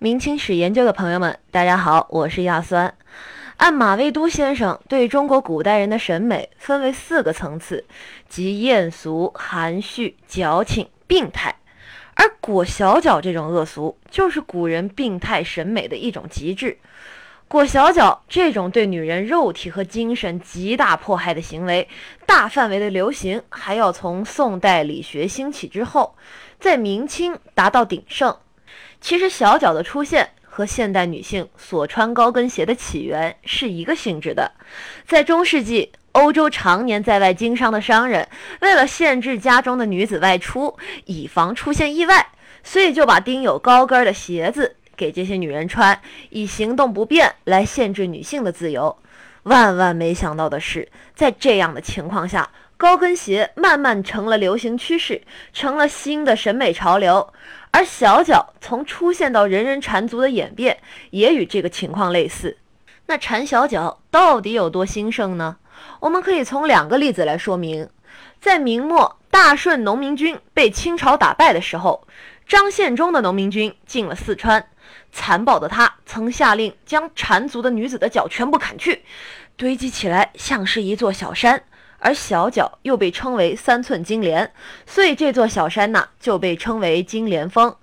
明清史研究的朋友们，大家好，我是亚酸。按马未都先生对中国古代人的审美分为四个层次，即艳俗、含蓄、矫情、病态。而裹小脚这种恶俗，就是古人病态审美的一种极致。裹小脚这种对女人肉体和精神极大迫害的行为，大范围的流行，还要从宋代理学兴起之后，在明清达到鼎盛。其实小脚的出现和现代女性所穿高跟鞋的起源是一个性质的。在中世纪，欧洲常年在外经商的商人，为了限制家中的女子外出，以防出现意外，所以就把钉有高跟的鞋子给这些女人穿，以行动不便来限制女性的自由。万万没想到的是，在这样的情况下，高跟鞋慢慢成了流行趋势，成了新的审美潮流。而小脚从出现到人人缠足的演变，也与这个情况类似。那缠小脚到底有多兴盛呢？我们可以从两个例子来说明。在明末大顺农民军被清朝打败的时候，张献忠的农民军进了四川，残暴的他曾下令将缠足的女子的脚全部砍去，堆积起来像是一座小山。而小脚又被称为三寸金莲，所以这座小山呢就被称为金莲峰。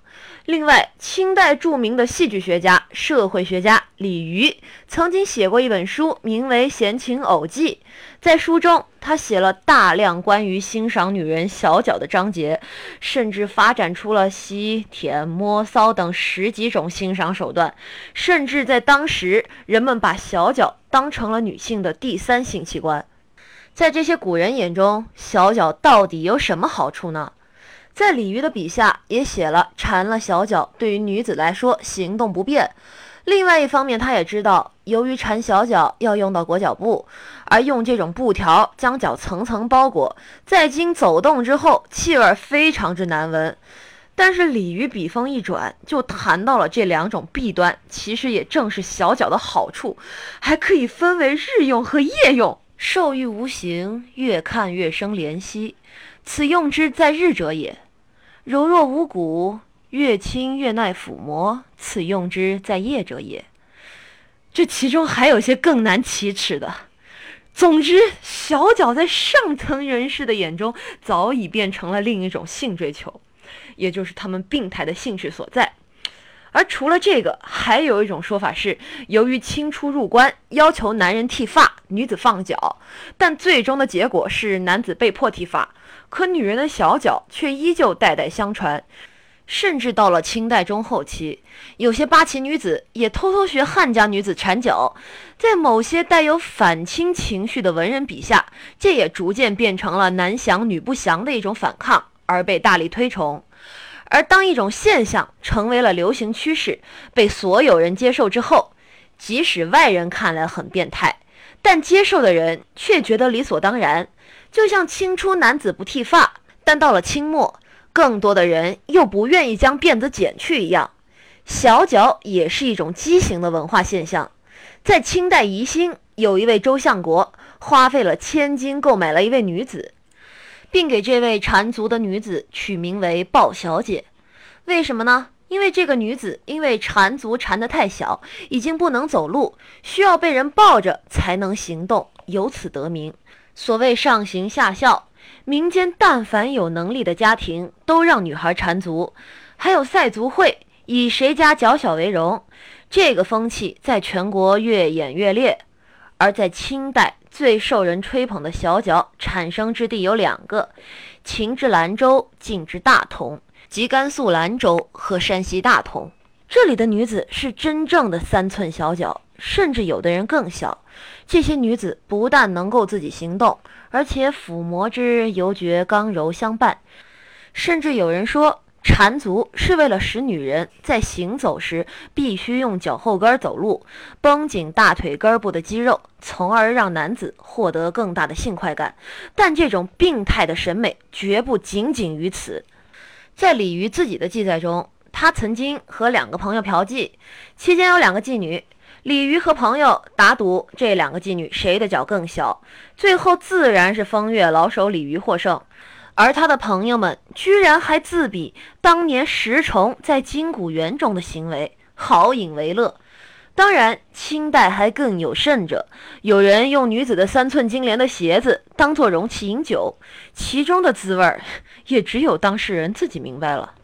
另外，清代著名的戏剧学家、社会学家李渔曾经写过一本书，名为《闲情偶记》。在书中，他写了大量关于欣赏女人小脚的章节，甚至发展出了吸、舔、摸、骚等十几种欣赏手段。甚至在当时，人们把小脚当成了女性的第三性器官。在这些古人眼中，小脚到底有什么好处呢？在李渔的笔下也写了，缠了小脚对于女子来说行动不便。另外一方面，他也知道，由于缠小脚要用到裹脚布，而用这种布条将脚层层包裹，在经走动之后，气味非常之难闻。但是李渔笔锋一转，就谈到了这两种弊端，其实也正是小脚的好处，还可以分为日用和夜用。受欲无形，越看越生怜惜，此用之在日者也；柔弱无骨，越轻越耐抚摸，此用之在夜者也。这其中还有些更难启齿的。总之，小脚在上层人士的眼中，早已变成了另一种性追求，也就是他们病态的兴趣所在。而除了这个，还有一种说法是，由于清初入关要求男人剃发，女子放脚，但最终的结果是男子被迫剃发，可女人的小脚却依旧代代相传。甚至到了清代中后期，有些八旗女子也偷偷学汉家女子缠脚，在某些带有反清情绪的文人笔下，这也逐渐变成了男降女不降的一种反抗，而被大力推崇。而当一种现象成为了流行趋势，被所有人接受之后，即使外人看来很变态，但接受的人却觉得理所当然。就像清初男子不剃发，但到了清末，更多的人又不愿意将辫子剪去一样。小脚也是一种畸形的文化现象。在清代宜兴，有一位周相国花费了千金购买了一位女子。并给这位缠足的女子取名为鲍小姐，为什么呢？因为这个女子因为缠足缠得太小，已经不能走路，需要被人抱着才能行动，由此得名。所谓上行下效，民间但凡有能力的家庭都让女孩缠足，还有赛足会，以谁家脚小为荣。这个风气在全国越演越烈，而在清代。最受人吹捧的小脚产生之地有两个：秦至兰州，晋至大同，即甘肃兰州和山西大同。这里的女子是真正的三寸小脚，甚至有的人更小。这些女子不但能够自己行动，而且抚摸之犹觉刚柔相伴。甚至有人说。缠足是为了使女人在行走时必须用脚后跟走路，绷紧大腿根部的肌肉，从而让男子获得更大的性快感。但这种病态的审美绝不仅仅于此。在鲤鱼自己的记载中，他曾经和两个朋友嫖妓，期间有两个妓女，鲤鱼和朋友打赌这两个妓女谁的脚更小，最后自然是风月老手鲤鱼获胜。而他的朋友们居然还自比当年石崇在金谷园中的行为，好饮为乐。当然，清代还更有甚者，有人用女子的三寸金莲的鞋子当做容器饮酒，其中的滋味儿，也只有当事人自己明白了。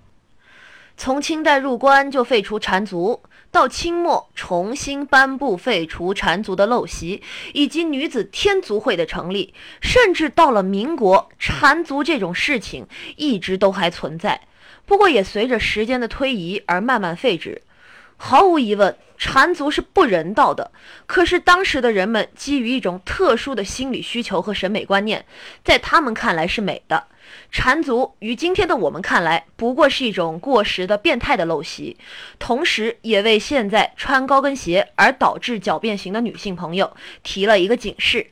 从清代入关就废除缠足，到清末重新颁布废除缠足的陋习，以及女子天足会的成立，甚至到了民国，缠足这种事情一直都还存在，不过也随着时间的推移而慢慢废止。毫无疑问，缠足是不人道的。可是当时的人们基于一种特殊的心理需求和审美观念，在他们看来是美的。缠足于今天的我们看来，不过是一种过时的、变态的陋习，同时也为现在穿高跟鞋而导致脚变形的女性朋友提了一个警示。